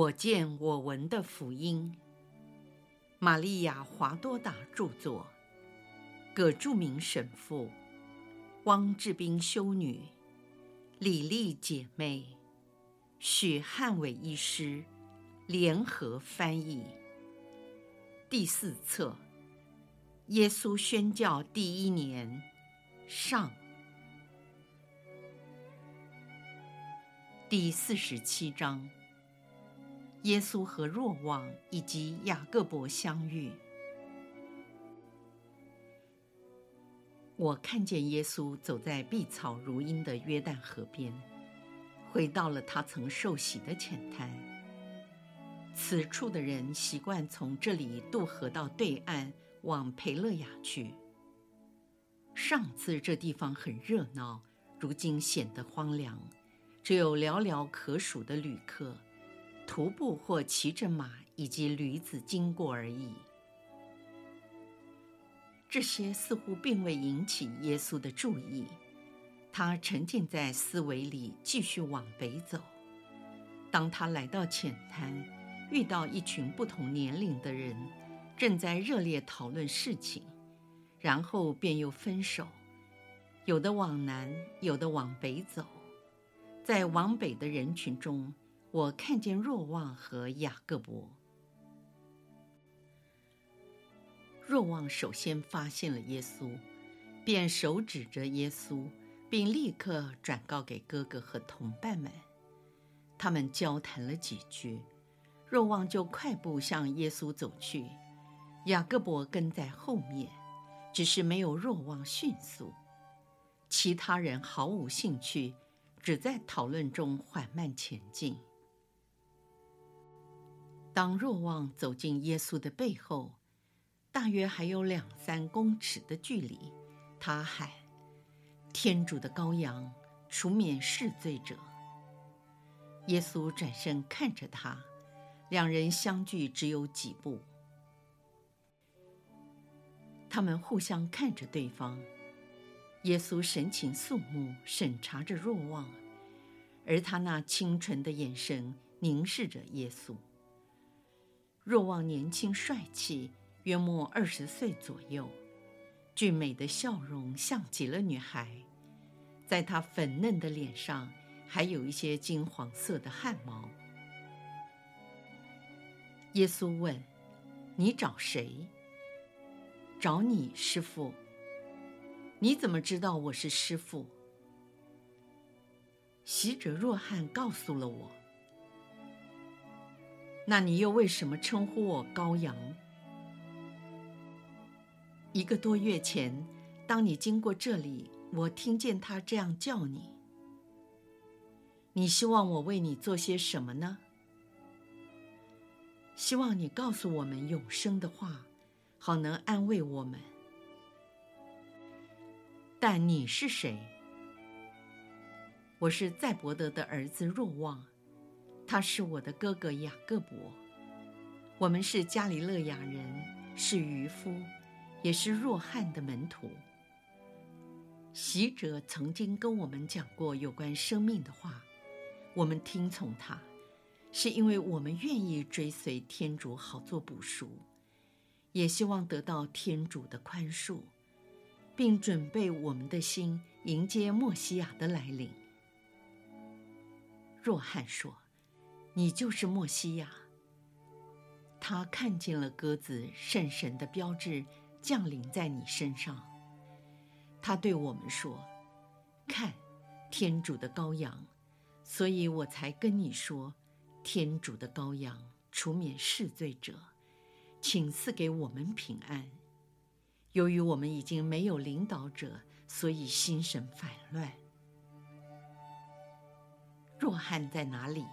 我见我闻的福音，玛利亚·华多达著作，葛著名神父，汪志斌修女，李丽姐妹，许汉伟医师联合翻译。第四册，耶稣宣教第一年，上，第四十七章。耶稣和若望以及雅各伯相遇。我看见耶稣走在碧草如茵的约旦河边，回到了他曾受洗的浅滩。此处的人习惯从这里渡河到对岸，往培勒雅去。上次这地方很热闹，如今显得荒凉，只有寥寥可数的旅客。徒步或骑着马以及驴子经过而已。这些似乎并未引起耶稣的注意，他沉浸在思维里，继续往北走。当他来到浅滩，遇到一群不同年龄的人，正在热烈讨论事情，然后便又分手，有的往南，有的往北走。在往北的人群中，我看见若望和雅各伯。若望首先发现了耶稣，便手指着耶稣，并立刻转告给哥哥和同伴们。他们交谈了几句，若望就快步向耶稣走去，雅各伯跟在后面，只是没有若望迅速。其他人毫无兴趣，只在讨论中缓慢前进。当若望走进耶稣的背后，大约还有两三公尺的距离，他喊：“天主的羔羊，除免世罪者。”耶稣转身看着他，两人相距只有几步。他们互相看着对方，耶稣神情肃穆，审查着若望，而他那清纯的眼神凝视着耶稣。若望年轻帅气，约莫二十岁左右，俊美的笑容像极了女孩，在她粉嫩的脸上还有一些金黄色的汗毛。耶稣问：“你找谁？”“找你，师傅。”“你怎么知道我是师傅？”“习者若翰告诉了我。”那你又为什么称呼我羔羊？一个多月前，当你经过这里，我听见他这样叫你。你希望我为你做些什么呢？希望你告诉我们永生的话，好能安慰我们。但你是谁？我是赛伯德的儿子若望。他是我的哥哥雅各伯，我们是加里勒亚人，是渔夫，也是若翰的门徒。洗者曾经跟我们讲过有关生命的话，我们听从他，是因为我们愿意追随天主，好做补赎，也希望得到天主的宽恕，并准备我们的心迎接默西亚的来临。若翰说。你就是默西亚。他看见了鸽子圣神的标志降临在你身上。他对我们说：“看，天主的羔羊。”所以我才跟你说：“天主的羔羊，除免世罪者，请赐给我们平安。”由于我们已经没有领导者，所以心神烦乱。若汉在哪里？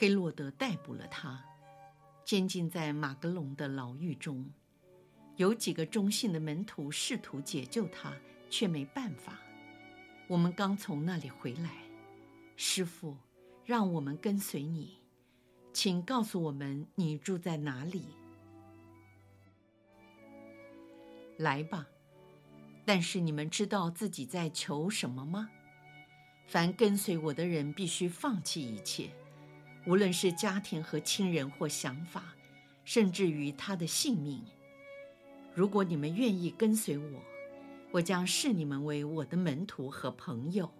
黑洛德逮捕了他，监禁在马格隆的牢狱中。有几个忠信的门徒试图解救他，却没办法。我们刚从那里回来，师父，让我们跟随你，请告诉我们你住在哪里。来吧，但是你们知道自己在求什么吗？凡跟随我的人，必须放弃一切。无论是家庭和亲人或想法，甚至于他的性命。如果你们愿意跟随我，我将视你们为我的门徒和朋友。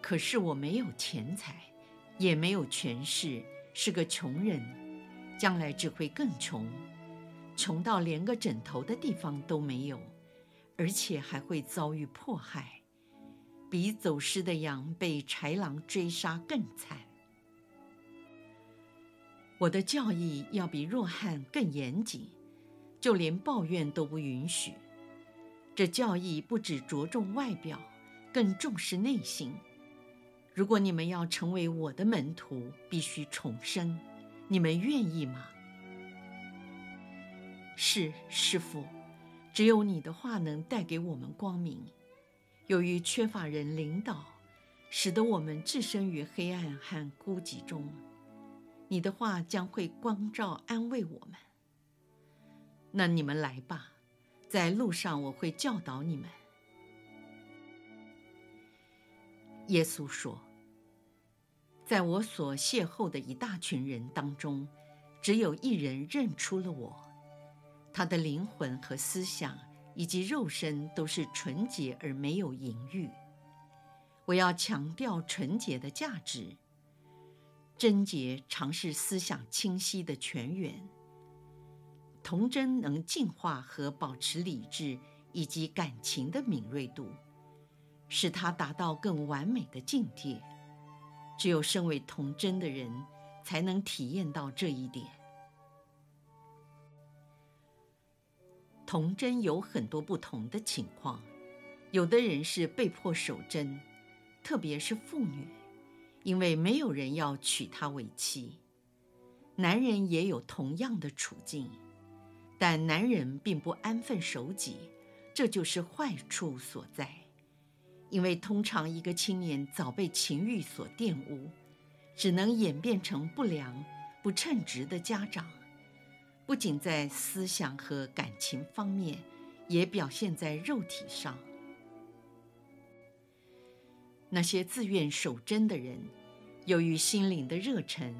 可是我没有钱财，也没有权势，是个穷人，将来只会更穷，穷到连个枕头的地方都没有，而且还会遭遇迫害，比走失的羊被豺狼追杀更惨。我的教义要比若汉更严谨，就连抱怨都不允许。这教义不只着重外表，更重视内心。如果你们要成为我的门徒，必须重生。你们愿意吗？是，师父。只有你的话能带给我们光明。由于缺乏人领导，使得我们置身于黑暗和孤寂中，你的话将会光照安慰我们。那你们来吧，在路上我会教导你们。耶稣说：“在我所邂逅的一大群人当中，只有一人认出了我。他的灵魂和思想以及肉身都是纯洁而没有淫欲。我要强调纯洁的价值。贞洁常是思想清晰的泉源。童贞能净化和保持理智以及感情的敏锐度。”使他达到更完美的境界，只有身为童贞的人才能体验到这一点。童贞有很多不同的情况，有的人是被迫守贞，特别是妇女，因为没有人要娶她为妻。男人也有同样的处境，但男人并不安分守己，这就是坏处所在。因为通常一个青年早被情欲所玷污，只能演变成不良、不称职的家长，不仅在思想和感情方面，也表现在肉体上。那些自愿守贞的人，由于心灵的热忱，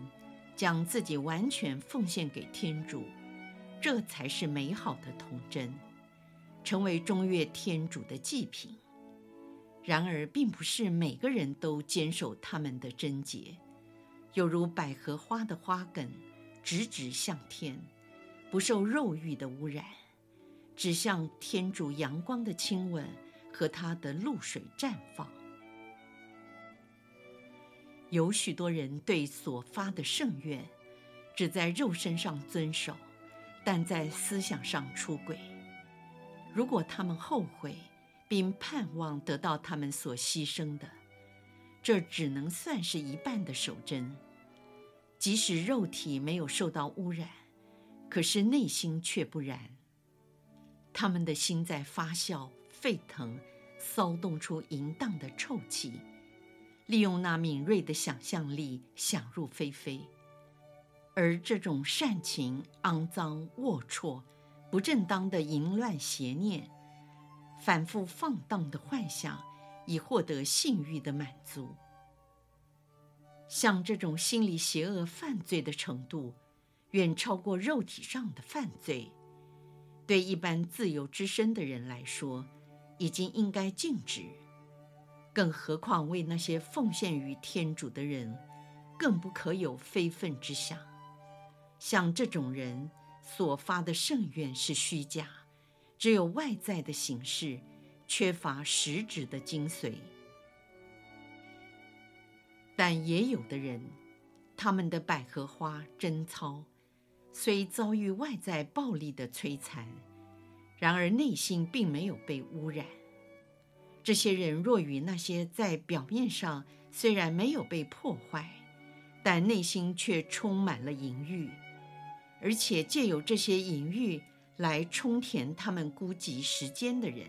将自己完全奉献给天主，这才是美好的童贞，成为中悦天主的祭品。然而，并不是每个人都坚守他们的贞洁，有如百合花的花梗，直直向天，不受肉欲的污染，只向天主阳光的亲吻和他的露水绽放。有许多人对所发的圣愿，只在肉身上遵守，但在思想上出轨。如果他们后悔，并盼望得到他们所牺牲的，这只能算是一半的守贞。即使肉体没有受到污染，可是内心却不然。他们的心在发酵、沸腾，骚动出淫荡的臭气，利用那敏锐的想象力想入非非。而这种善情、肮脏、龌龊、不正当的淫乱邪念。反复放荡的幻想，以获得性欲的满足。像这种心理邪恶犯罪的程度，远超过肉体上的犯罪。对一般自由之身的人来说，已经应该禁止。更何况为那些奉献于天主的人，更不可有非分之想。像这种人所发的圣愿是虚假。只有外在的形式，缺乏实质的精髓。但也有的人，他们的百合花贞操，虽遭遇外在暴力的摧残，然而内心并没有被污染。这些人若与那些在表面上虽然没有被破坏，但内心却充满了淫欲，而且借由这些淫欲。来充填他们孤寂时间的人，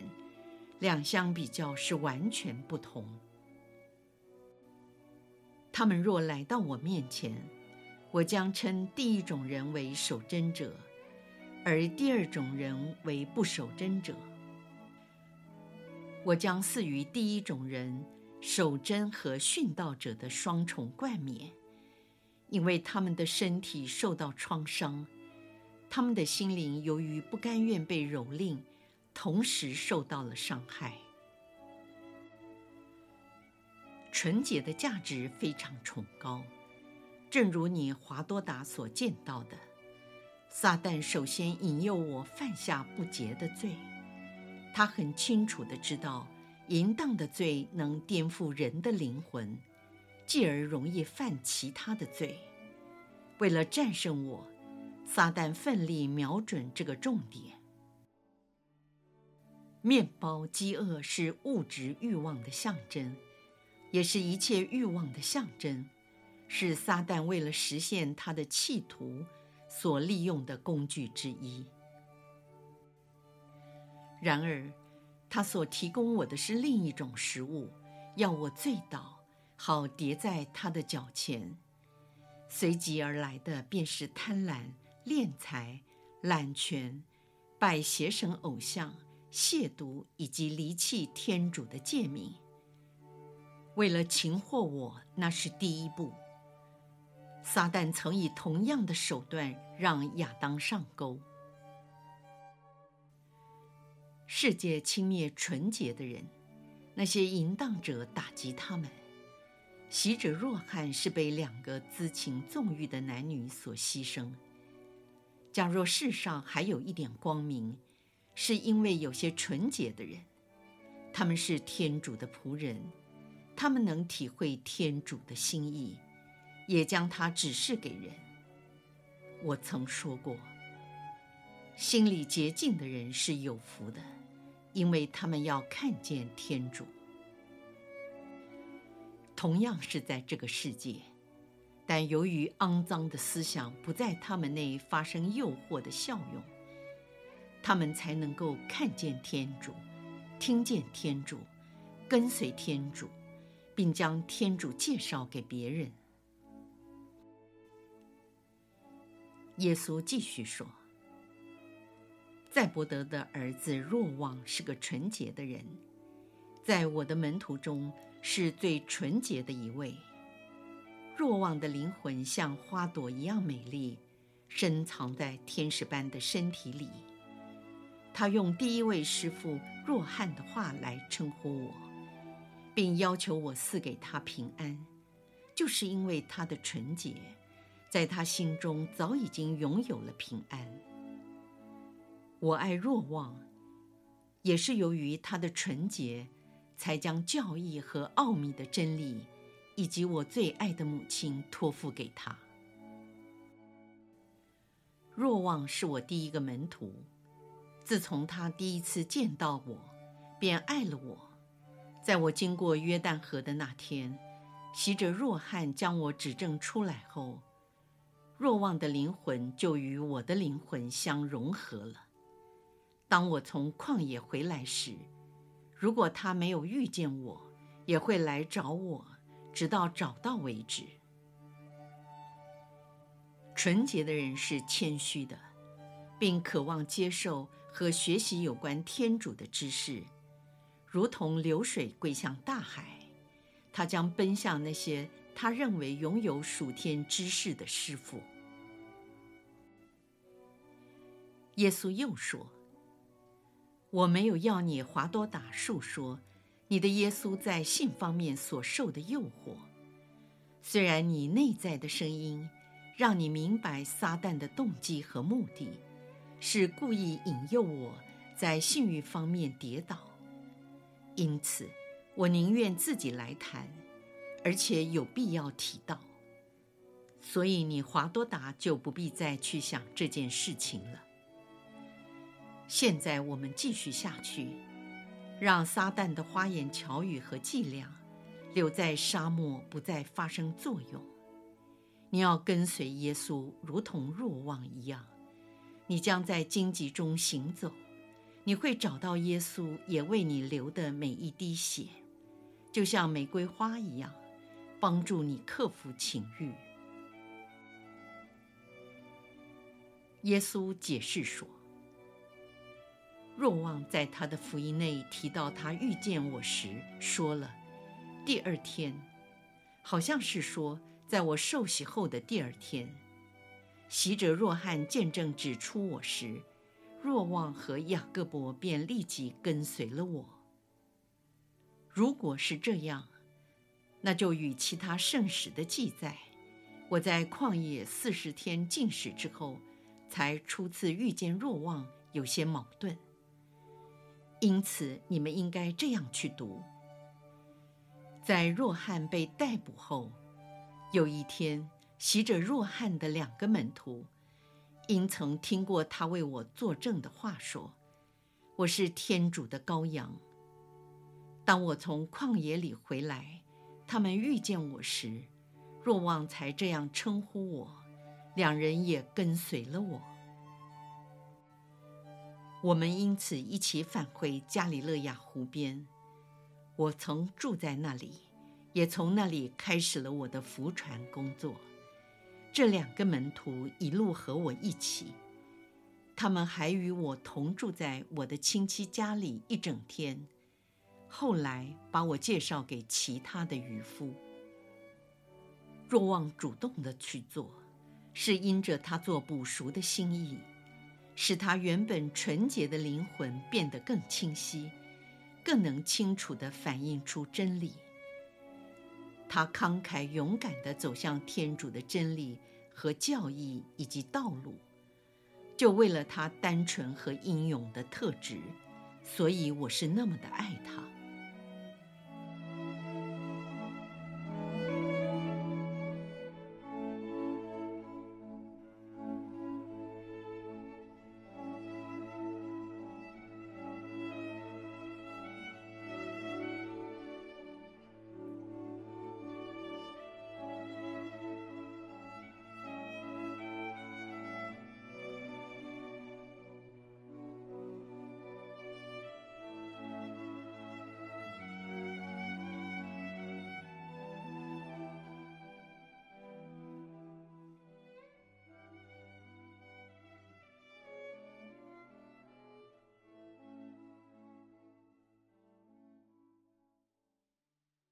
两相比较是完全不同。他们若来到我面前，我将称第一种人为守贞者，而第二种人为不守贞者。我将赐予第一种人守贞和殉道者的双重冠冕，因为他们的身体受到创伤，他们的心灵由于不甘愿被蹂躏，同时受到了伤害。纯洁的价值非常崇高，正如你华多达所见到的，撒旦首先引诱我犯下不洁的罪。他很清楚地知道，淫荡的罪能颠覆人的灵魂，继而容易犯其他的罪。为了战胜我，撒旦奋力瞄准这个重点。面包饥饿是物质欲望的象征。也是一切欲望的象征，是撒旦为了实现他的企图所利用的工具之一。然而，他所提供我的是另一种食物，要我醉倒，好跌在他的脚前。随即而来的便是贪婪、敛财、滥权、拜邪神偶像、亵渎以及离弃天主的诫命。为了擒获我，那是第一步。撒旦曾以同样的手段让亚当上钩。世界轻蔑纯洁的人，那些淫荡者打击他们。习者若翰是被两个恣情纵欲的男女所牺牲。假若世上还有一点光明，是因为有些纯洁的人，他们是天主的仆人。他们能体会天主的心意，也将他指示给人。我曾说过，心里洁净的人是有福的，因为他们要看见天主。同样是在这个世界，但由于肮脏的思想不在他们内发生诱惑的效用，他们才能够看见天主，听见天主，跟随天主。并将天主介绍给别人。耶稣继续说：“赛伯德的儿子若望是个纯洁的人，在我的门徒中是最纯洁的一位。若望的灵魂像花朵一样美丽，深藏在天使般的身体里。他用第一位师傅若翰的话来称呼我。”并要求我赐给他平安，就是因为他的纯洁，在他心中早已经拥有了平安。我爱若望，也是由于他的纯洁，才将教义和奥秘的真理，以及我最爱的母亲托付给他。若望是我第一个门徒，自从他第一次见到我，便爱了我。在我经过约旦河的那天，洗者若翰将我指证出来后，若望的灵魂就与我的灵魂相融合了。当我从旷野回来时，如果他没有遇见我，也会来找我，直到找到为止。纯洁的人是谦虚的，并渴望接受和学习有关天主的知识。如同流水归向大海，他将奔向那些他认为拥有属天知识的师傅。耶稣又说：“我没有要你华多达述说你的耶稣在性方面所受的诱惑，虽然你内在的声音让你明白撒旦的动机和目的，是故意引诱我在性欲方面跌倒。”因此，我宁愿自己来谈，而且有必要提到。所以你华多达就不必再去想这件事情了。现在我们继续下去，让撒旦的花言巧语和伎俩留在沙漠，不再发生作用。你要跟随耶稣，如同若望一样，你将在荆棘中行走。你会找到耶稣也为你流的每一滴血，就像玫瑰花一样，帮助你克服情欲。耶稣解释说：“若望在他的福音内提到他遇见我时，说了，第二天，好像是说在我受洗后的第二天，习者若翰见证指出我时，若望和雅各伯便立即跟随了我。如果是这样，那就与其他圣史的记载，我在旷野四十天禁食之后，才初次遇见若望，有些矛盾。因此，你们应该这样去读：在若翰被逮捕后，有一天，袭者若翰的两个门徒，因曾听过他为我作证的话说：“我是天主的羔羊。”当我从旷野里回来，他们遇见我时，若望才这样称呼我，两人也跟随了我。我们因此一起返回加里勒亚湖边。我曾住在那里，也从那里开始了我的浮船工作。这两个门徒一路和我一起，他们还与我同住在我的亲戚家里一整天。后来把我介绍给其他的渔夫。若望主动的去做，是因着他做捕赎的心意。使他原本纯洁的灵魂变得更清晰，更能清楚地反映出真理。他慷慨勇敢地走向天主的真理和教义以及道路，就为了他单纯和英勇的特质，所以我是那么的爱他。